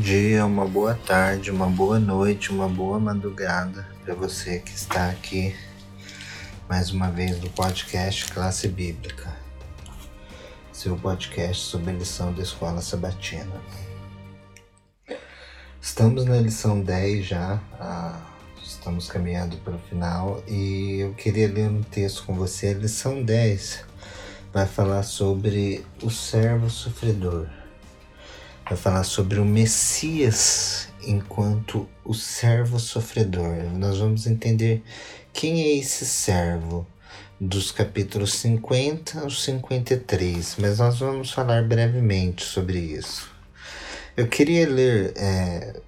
dia, uma boa tarde, uma boa noite, uma boa madrugada para você que está aqui mais uma vez no podcast Classe Bíblica, seu podcast sobre lição da Escola Sabatina. Estamos na lição 10 já, estamos caminhando para o final e eu queria ler um texto com você. A lição 10 vai falar sobre o servo sofredor vai falar sobre o Messias enquanto o servo sofredor. Nós vamos entender quem é esse servo dos capítulos 50 ao 53, mas nós vamos falar brevemente sobre isso. Eu queria ler é,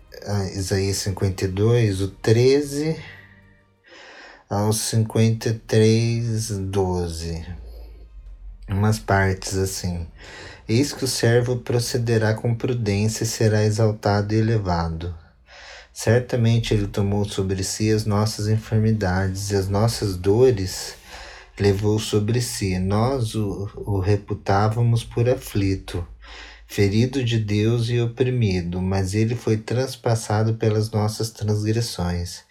Isaías 52, o 13 ao 53, 12. Umas partes assim. Eis que o servo procederá com prudência e será exaltado e elevado. Certamente ele tomou sobre si as nossas enfermidades e as nossas dores levou sobre si. Nós o, o reputávamos por aflito, ferido de Deus e oprimido, mas ele foi transpassado pelas nossas transgressões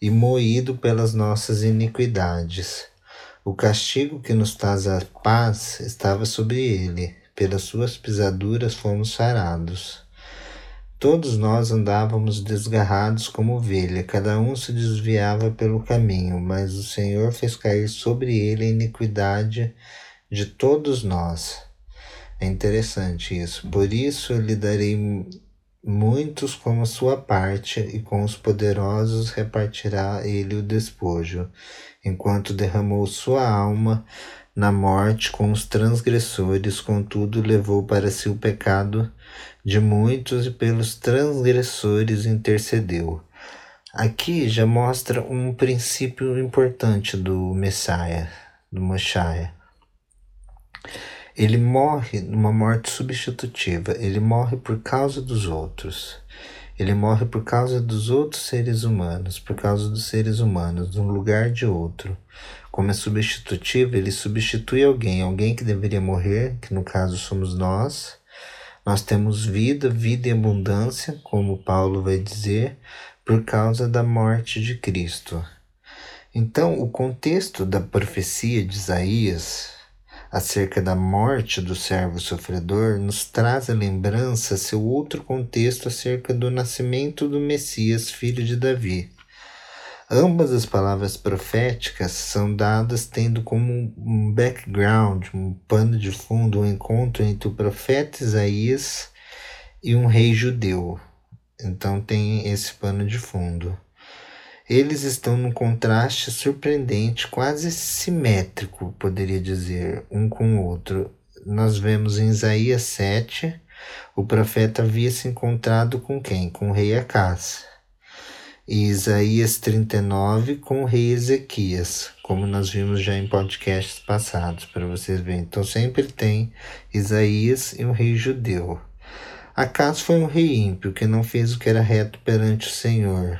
e moído pelas nossas iniquidades. O castigo que nos traz a paz estava sobre ele pelas suas pisaduras fomos sarados. Todos nós andávamos desgarrados como ovelha, cada um se desviava pelo caminho, mas o Senhor fez cair sobre ele a iniquidade de todos nós. É interessante isso. Por isso lhe darei muitos como sua parte, e com os poderosos repartirá ele o despojo, enquanto derramou sua alma na morte com os transgressores, contudo levou para si o pecado de muitos e pelos transgressores intercedeu. Aqui já mostra um princípio importante do Messias, do Messiah. Ele morre numa morte substitutiva, ele morre por causa dos outros. Ele morre por causa dos outros seres humanos, por causa dos seres humanos, no lugar de outro. Como é substitutivo, ele substitui alguém, alguém que deveria morrer, que no caso somos nós. Nós temos vida, vida e abundância, como Paulo vai dizer, por causa da morte de Cristo. Então, o contexto da profecia de Isaías acerca da morte do servo sofredor nos traz a lembrança seu outro contexto acerca do nascimento do Messias, filho de Davi. Ambas as palavras proféticas são dadas tendo como um background, um pano de fundo, um encontro entre o profeta Isaías e um rei judeu. Então tem esse pano de fundo. Eles estão num contraste surpreendente, quase simétrico, poderia dizer, um com o outro. Nós vemos em Isaías 7, o profeta havia se encontrado com quem? Com o rei Acás e Isaías 39 com o rei Ezequias, como nós vimos já em podcasts passados, para vocês verem. Então sempre tem Isaías e um rei judeu. Acas foi um rei ímpio que não fez o que era reto perante o Senhor,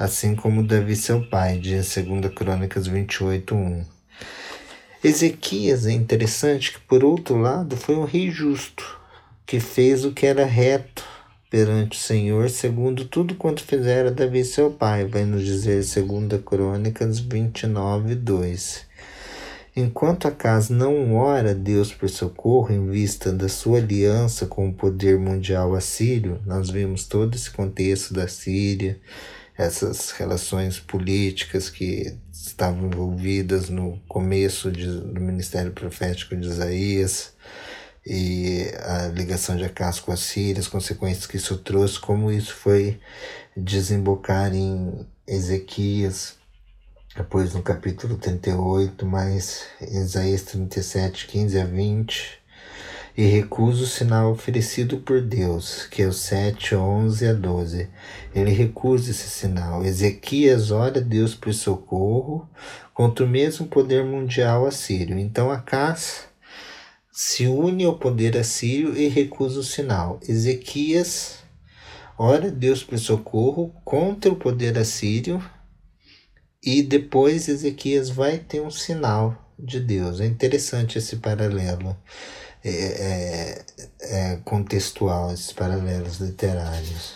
assim como Davi seu pai, de 2 Crônicas 28, 1. Ezequias é interessante que, por outro lado, foi um rei justo, que fez o que era reto perante o Senhor, segundo tudo quanto fizera Davi seu pai, vai nos dizer 2 Crônicas 29, 2. Enquanto a casa não ora a Deus por socorro em vista da sua aliança com o poder mundial assírio, nós vimos todo esse contexto da Síria, essas relações políticas que estavam envolvidas no começo de, do ministério profético de Isaías, e a ligação de Acas com a Síria, as consequências que isso trouxe, como isso foi desembocar em Ezequias, depois no capítulo 38, mais Isaías 37, 15 a 20, e recusa o sinal oferecido por Deus, que é o 7, 11 a 12. Ele recusa esse sinal. Ezequias ora a Deus por socorro contra o mesmo poder mundial assírio. Então Acas se une ao poder assírio e recusa o sinal. Ezequias ora Deus por socorro contra o poder assírio e depois Ezequias vai ter um sinal de Deus. É interessante esse paralelo. É, é, é contextual, esses paralelos literários.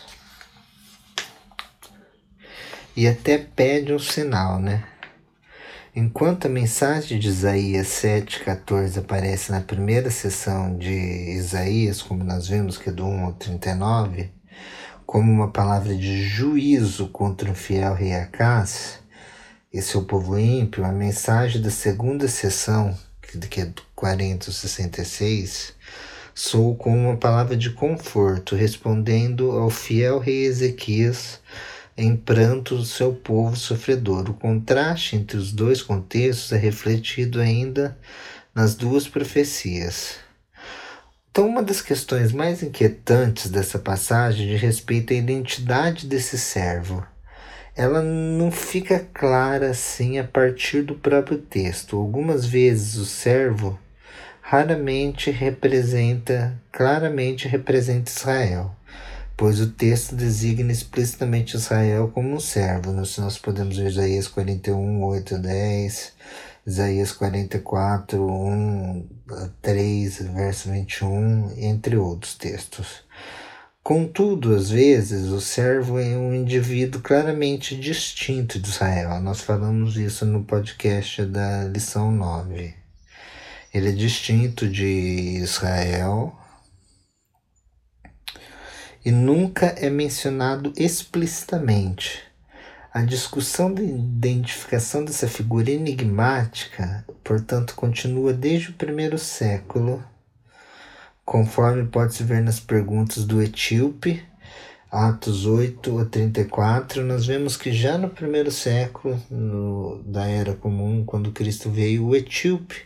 E até pede um sinal, né? Enquanto a mensagem de Isaías 7,14 aparece na primeira sessão de Isaías, como nós vimos que é do 1 ao 39, como uma palavra de juízo contra o fiel rei Acás e seu povo ímpio, a mensagem da segunda sessão, que é do 40 ao 66, soou como uma palavra de conforto, respondendo ao fiel rei Ezequias em pranto do seu povo sofredor. O contraste entre os dois contextos é refletido ainda nas duas profecias. Então, uma das questões mais inquietantes dessa passagem de respeito à identidade desse servo. Ela não fica clara assim a partir do próprio texto. Algumas vezes o servo raramente representa, claramente representa Israel pois o texto designa explicitamente Israel como um servo. Nós, nós podemos ver Isaías 41, 8 10, Isaías 44, 1, 3, verso 21, entre outros textos. Contudo, às vezes, o servo é um indivíduo claramente distinto de Israel. Nós falamos isso no podcast da lição 9. Ele é distinto de Israel, e nunca é mencionado explicitamente. A discussão da identificação dessa figura enigmática, portanto, continua desde o primeiro século, conforme pode-se ver nas perguntas do Etíope, Atos 8 a 34, nós vemos que já no primeiro século no, da Era Comum, quando Cristo veio, o Etíope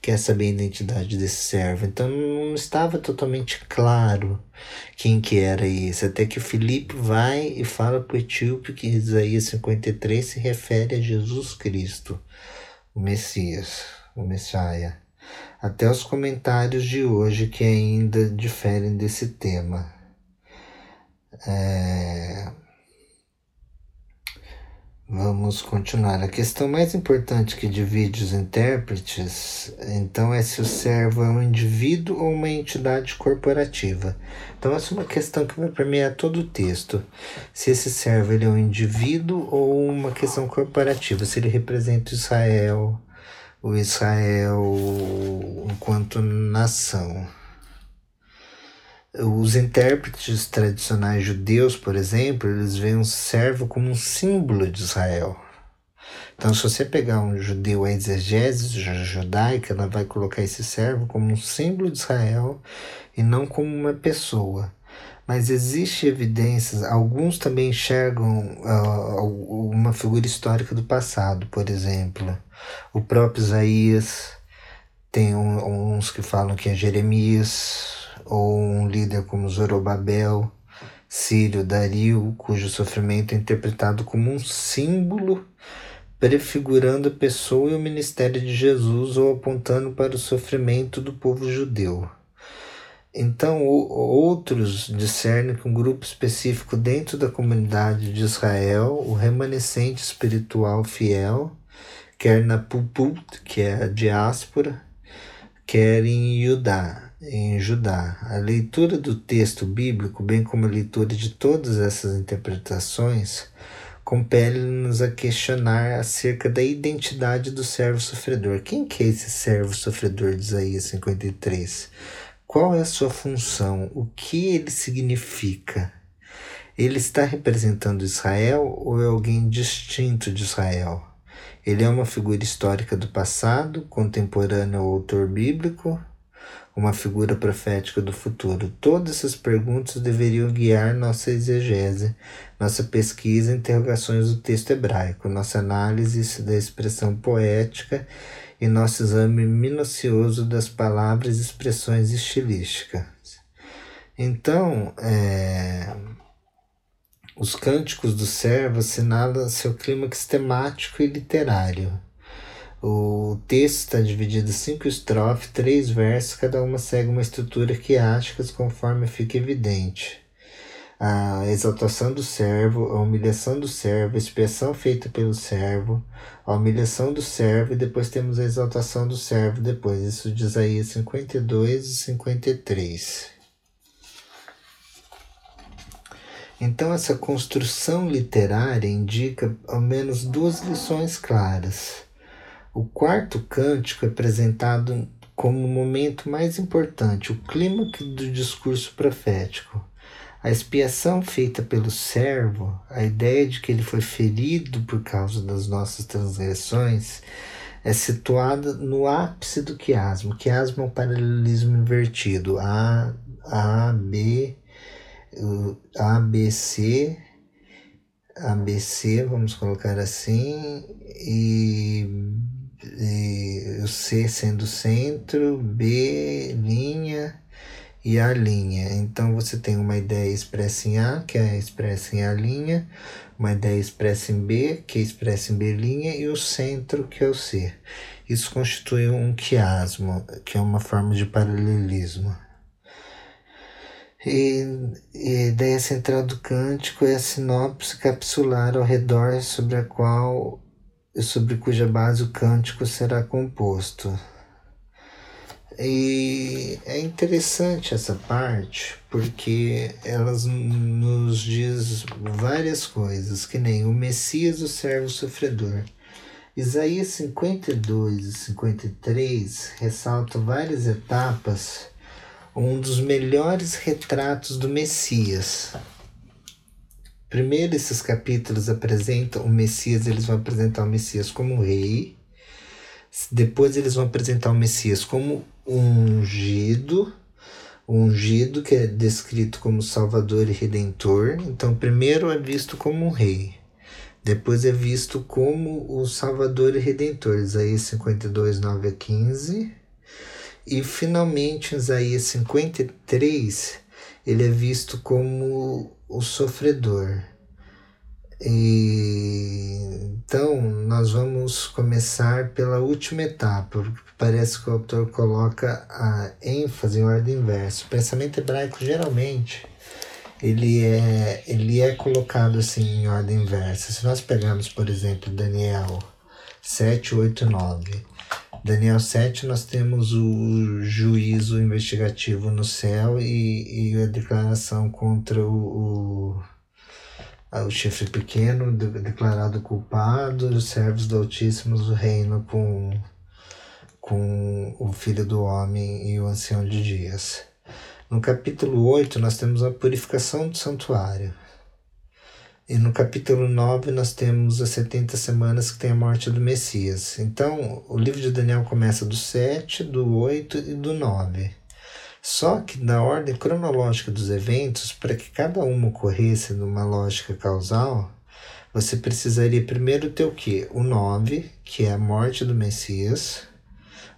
quer saber a identidade desse servo. Então não estava totalmente claro quem que era esse. Até que Filipe vai e fala para o etíope que Isaías 53 se refere a Jesus Cristo, o Messias, o Messias. Até os comentários de hoje que ainda diferem desse tema. É... Vamos continuar. A questão mais importante que divide os intérpretes, então, é se o servo é um indivíduo ou uma entidade corporativa. Então, essa é uma questão que vai permear todo o texto. Se esse servo ele é um indivíduo ou uma questão corporativa, se ele representa Israel, o Israel enquanto nação. Os intérpretes tradicionais judeus, por exemplo, eles veem um servo como um símbolo de Israel. Então, se você pegar um judeu, a exegese judaica, ela vai colocar esse servo como um símbolo de Israel e não como uma pessoa. Mas existe evidências, alguns também enxergam uh, uma figura histórica do passado, por exemplo. O próprio Isaías, tem um, uns que falam que é Jeremias, ou um líder como Zorobabel, Sírio, Dario, cujo sofrimento é interpretado como um símbolo prefigurando a pessoa e o ministério de Jesus ou apontando para o sofrimento do povo judeu. Então, outros discernem que um grupo específico dentro da comunidade de Israel, o remanescente espiritual fiel, quer na Puput, que é a diáspora, quer em Judá, em Judá. A leitura do texto bíblico, bem como a leitura de todas essas interpretações, compele-nos a questionar acerca da identidade do servo sofredor. Quem que é esse servo sofredor de Isaías 53? Qual é a sua função? O que ele significa? Ele está representando Israel ou é alguém distinto de Israel? Ele é uma figura histórica do passado, contemporâneo ao autor bíblico, uma figura profética do futuro. Todas essas perguntas deveriam guiar nossa exegese, nossa pesquisa e interrogações do texto hebraico, nossa análise da expressão poética e nosso exame minucioso das palavras e expressões estilísticas. Então, é, os cânticos do servo assinalam seu clímax temático e literário o texto está dividido em cinco estrofes, três versos, cada uma segue uma estrutura quiástica conforme fica evidente. a exaltação do servo, a humilhação do servo, a expiação feita pelo servo, a humilhação do servo e depois temos a exaltação do servo depois. Isso de Isaías 52 e 53. Então, essa construção literária indica ao menos duas lições claras. O quarto cântico é apresentado como o momento mais importante, o clímax do discurso profético. A expiação feita pelo servo, a ideia de que ele foi ferido por causa das nossas transgressões, é situada no ápice do quiasmo. Quiasmo é um paralelismo invertido. A, A, B, A, B, C, ABC, vamos colocar assim, e, e o C sendo centro, B, linha, e a linha. Então você tem uma ideia expressa em A, que é expressa em A linha, uma ideia expressa em B, que é expressa em B linha, e o centro, que é o C. Isso constitui um quiasmo, que é uma forma de paralelismo. E, e a ideia central do cântico é a sinopse capsular ao redor sobre a qual sobre cuja base o cântico será composto. E é interessante essa parte porque elas nos diz várias coisas, que nem o Messias, o servo sofredor. Isaías 52 e 53 ressaltam várias etapas, um dos melhores retratos do Messias. Primeiro, esses capítulos apresentam o Messias, eles vão apresentar o Messias como rei. Depois, eles vão apresentar o Messias como ungido, ungido que é descrito como Salvador e Redentor. Então, primeiro é visto como um rei, depois é visto como o Salvador e Redentor, Isaías 52, 9 a 15. E finalmente, em Isaías 53, ele é visto como o sofredor. E, então, nós vamos começar pela última etapa, porque parece que o autor coloca a ênfase em ordem inversa. O pensamento hebraico, geralmente, ele é, ele é colocado assim em ordem inversa. Se nós pegarmos, por exemplo, Daniel 7, 8, 9. Daniel 7, nós temos o juízo investigativo no céu e, e a declaração contra o, o o chifre pequeno declarado culpado, os servos do Altíssimo reino com, com o Filho do Homem e o Ancião de Dias. No capítulo 8, nós temos a purificação do santuário. E no capítulo 9, nós temos as 70 semanas que tem a morte do Messias. Então, o livro de Daniel começa do 7, do 8 e do 9. Só que na ordem cronológica dos eventos, para que cada uma ocorresse numa lógica causal, você precisaria primeiro ter o quê? O 9, que é a morte do Messias.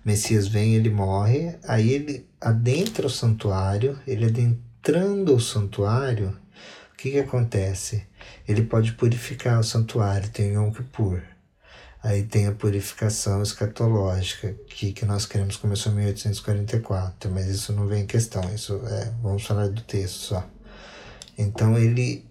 O Messias vem, ele morre, aí ele adentra o santuário, ele adentrando o santuário, o que, que acontece? Ele pode purificar o santuário, tem Yom Kippur. Aí tem a purificação escatológica, que, que nós queremos começou em 1844, mas isso não vem em questão, isso é, vamos falar do texto só. Então ele,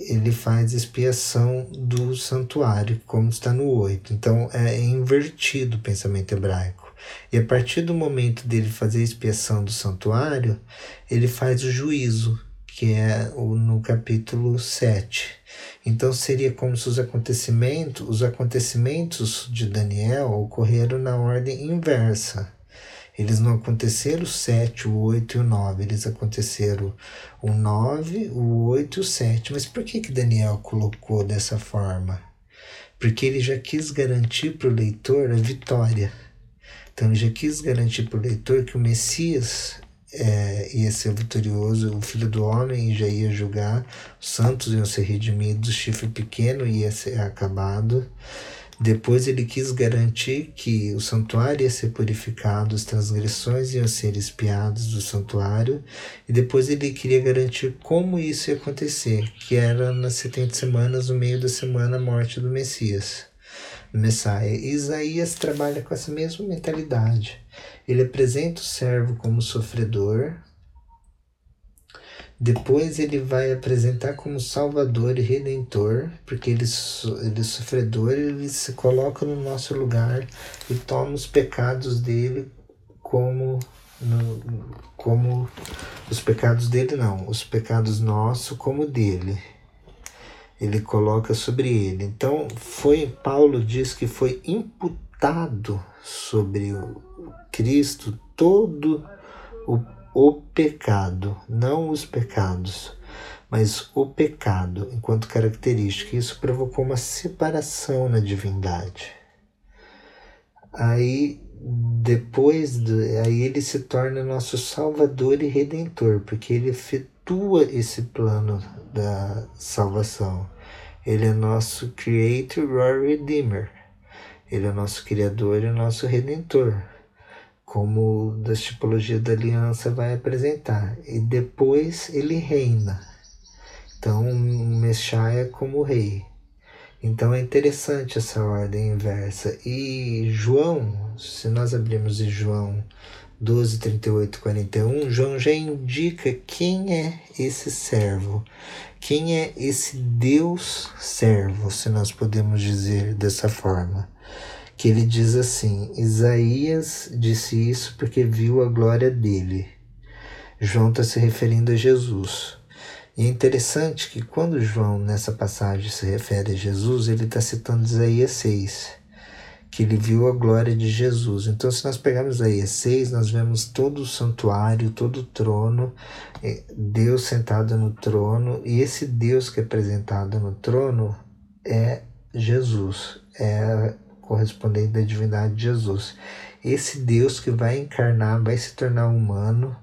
ele faz expiação do santuário, como está no 8. Então é invertido o pensamento hebraico. E a partir do momento dele fazer expiação do santuário, ele faz o juízo, que é o, no capítulo 7. Então seria como se os acontecimentos, os acontecimentos de Daniel ocorreram na ordem inversa. Eles não aconteceram o 7, o 8 e o 9, eles aconteceram o 9, o 8 e o 7. Mas por que, que Daniel colocou dessa forma? Porque ele já quis garantir para o leitor a vitória. Então, ele já quis garantir para o leitor que o Messias é, ia ser vitorioso, o filho do homem já ia julgar, os santos iam ser redimidos, o chifre pequeno ia ser acabado. Depois ele quis garantir que o santuário ia ser purificado, as transgressões iam ser espiadas do santuário, e depois ele queria garantir como isso ia acontecer, que era nas 70 semanas, no meio da semana, a morte do Messias, Messias. Isaías trabalha com essa mesma mentalidade. Ele apresenta o servo como sofredor, Depois ele vai apresentar como Salvador e Redentor, porque ele, ele é sofredor, ele se coloca no nosso lugar e toma os pecados dele como no, como os pecados dele não, os pecados nossos como dele. Ele coloca sobre ele. Então foi Paulo diz que foi imputado sobre o Cristo todo o o pecado, não os pecados, mas o pecado enquanto característica. Isso provocou uma separação na divindade. Aí depois do, aí ele se torna nosso salvador e redentor, porque ele efetua esse plano da salvação. Ele é nosso creator or redeemer. Ele é nosso criador e nosso redentor como da tipologia da aliança vai apresentar. E depois ele reina. Então, o Messias é como rei. Então é interessante essa ordem inversa. E João, se nós abrirmos em João 12, 38, 41, João já indica quem é esse servo, quem é esse Deus servo, se nós podemos dizer dessa forma que ele diz assim: Isaías disse isso porque viu a glória dele. João está se referindo a Jesus. E é interessante que quando João, nessa passagem, se refere a Jesus, ele está citando Isaías 6, que ele viu a glória de Jesus. Então, se nós pegarmos Isaías 6, nós vemos todo o santuário, todo o trono, é, Deus sentado no trono, e esse Deus que é apresentado no trono é Jesus, é correspondente da divindade de Jesus. Esse Deus que vai encarnar, vai se tornar humano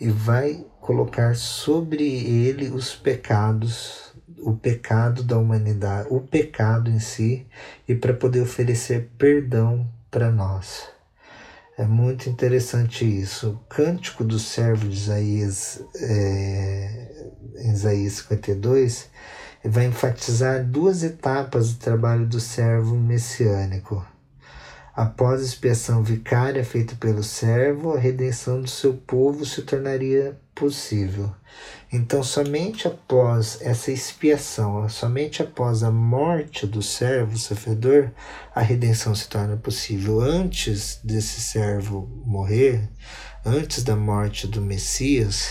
e vai colocar sobre ele os pecados, o pecado da humanidade, o pecado em si, e para poder oferecer perdão para nós. É muito interessante isso. O cântico do servo de Isaías, é, em Isaías 52, vai enfatizar duas etapas do trabalho do servo messiânico. Após a expiação vicária feita pelo servo, a redenção do seu povo se tornaria possível. Então, somente após essa expiação, somente após a morte do servo sofredor, a redenção se torna possível. Antes desse servo morrer, antes da morte do Messias,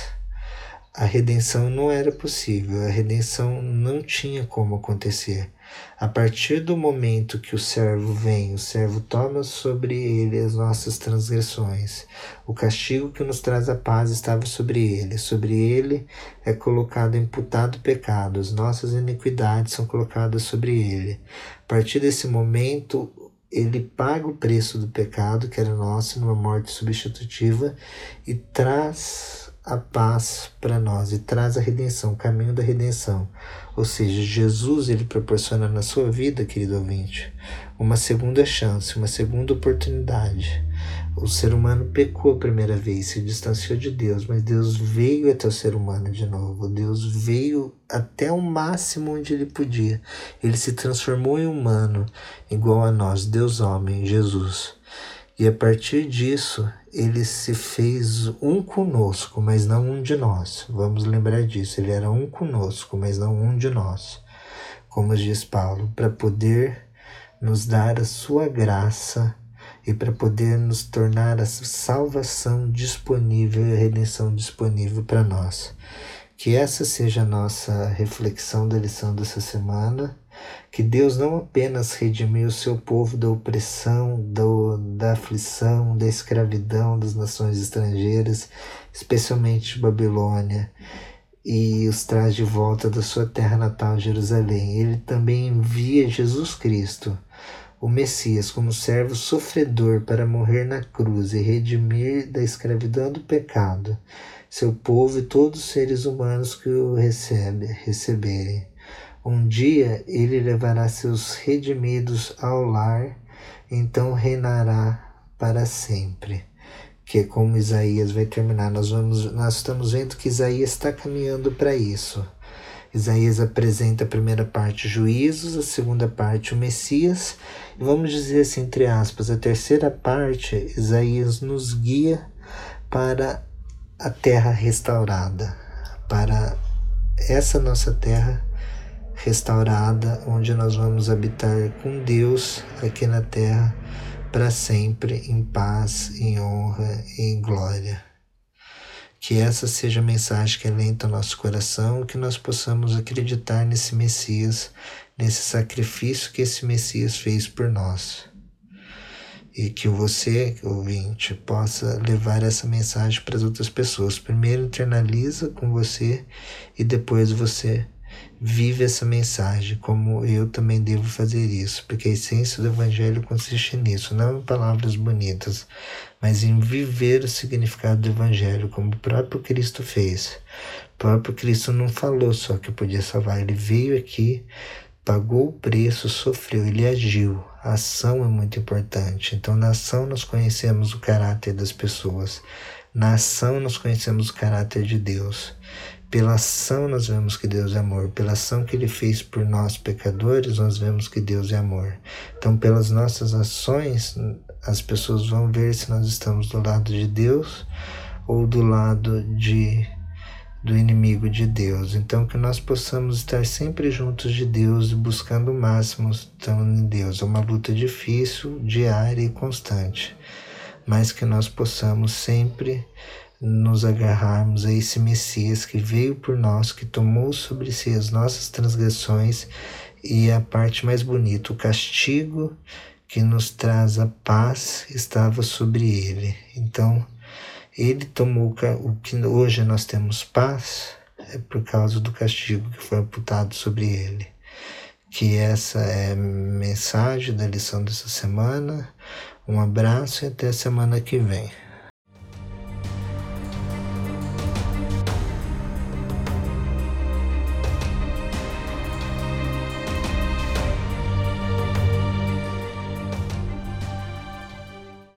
a redenção não era possível, a redenção não tinha como acontecer. A partir do momento que o servo vem, o servo toma sobre ele as nossas transgressões. O castigo que nos traz a paz estava sobre ele. Sobre ele é colocado imputado pecado, as nossas iniquidades são colocadas sobre ele. A partir desse momento, ele paga o preço do pecado, que era nosso, numa morte substitutiva, e traz a paz para nós e traz a redenção, o caminho da redenção. Ou seja, Jesus ele proporciona na sua vida, querido ouvinte, uma segunda chance, uma segunda oportunidade. O ser humano pecou a primeira vez, se distanciou de Deus, mas Deus veio até o ser humano de novo. Deus veio até o máximo onde ele podia. Ele se transformou em humano, igual a nós, Deus homem, Jesus. E a partir disso, ele se fez um conosco, mas não um de nós. Vamos lembrar disso. Ele era um conosco, mas não um de nós. Como diz Paulo, para poder nos dar a sua graça e para poder nos tornar a salvação disponível a redenção disponível para nós. Que essa seja a nossa reflexão da lição dessa semana que Deus não apenas redimiu o seu povo da opressão, do, da aflição, da escravidão das nações estrangeiras, especialmente Babilônia, e os traz de volta da sua terra natal, Jerusalém. Ele também envia Jesus Cristo, o Messias, como servo sofredor para morrer na cruz e redimir da escravidão do pecado seu povo e todos os seres humanos que o recebe, receberem. Um dia ele levará seus redimidos ao lar, então reinará para sempre. Que é como Isaías vai terminar. Nós, vamos, nós estamos vendo que Isaías está caminhando para isso. Isaías apresenta a primeira parte juízos, a segunda parte o Messias, e vamos dizer assim, entre aspas, a terceira parte, Isaías nos guia para a terra restaurada, para essa nossa terra restaurada, onde nós vamos habitar com Deus aqui na terra para sempre, em paz, em honra e em glória. Que essa seja a mensagem que alenta o nosso coração, que nós possamos acreditar nesse Messias, nesse sacrifício que esse Messias fez por nós. E que você, ouvinte, possa levar essa mensagem para as outras pessoas. Primeiro internaliza com você e depois você vive essa mensagem, como eu também devo fazer isso, porque a essência do Evangelho consiste nisso, não em palavras bonitas, mas em viver o significado do Evangelho, como o próprio Cristo fez. O próprio Cristo não falou só que podia salvar, ele veio aqui, pagou o preço, sofreu, ele agiu. A ação é muito importante. Então, na ação, nós conhecemos o caráter das pessoas. Na ação, nós conhecemos o caráter de Deus. Pela ação nós vemos que Deus é amor. Pela ação que Ele fez por nós pecadores, nós vemos que Deus é amor. Então, pelas nossas ações, as pessoas vão ver se nós estamos do lado de Deus ou do lado de do inimigo de Deus. Então, que nós possamos estar sempre juntos de Deus e buscando o máximo estando em Deus. É uma luta difícil, diária e constante, mas que nós possamos sempre nos agarrarmos a esse Messias que veio por nós, que tomou sobre si as nossas transgressões e a parte mais bonita, o castigo que nos traz a paz estava sobre ele. Então, ele tomou o que hoje nós temos paz é por causa do castigo que foi amputado sobre ele. Que essa é a mensagem da lição dessa semana. Um abraço e até a semana que vem.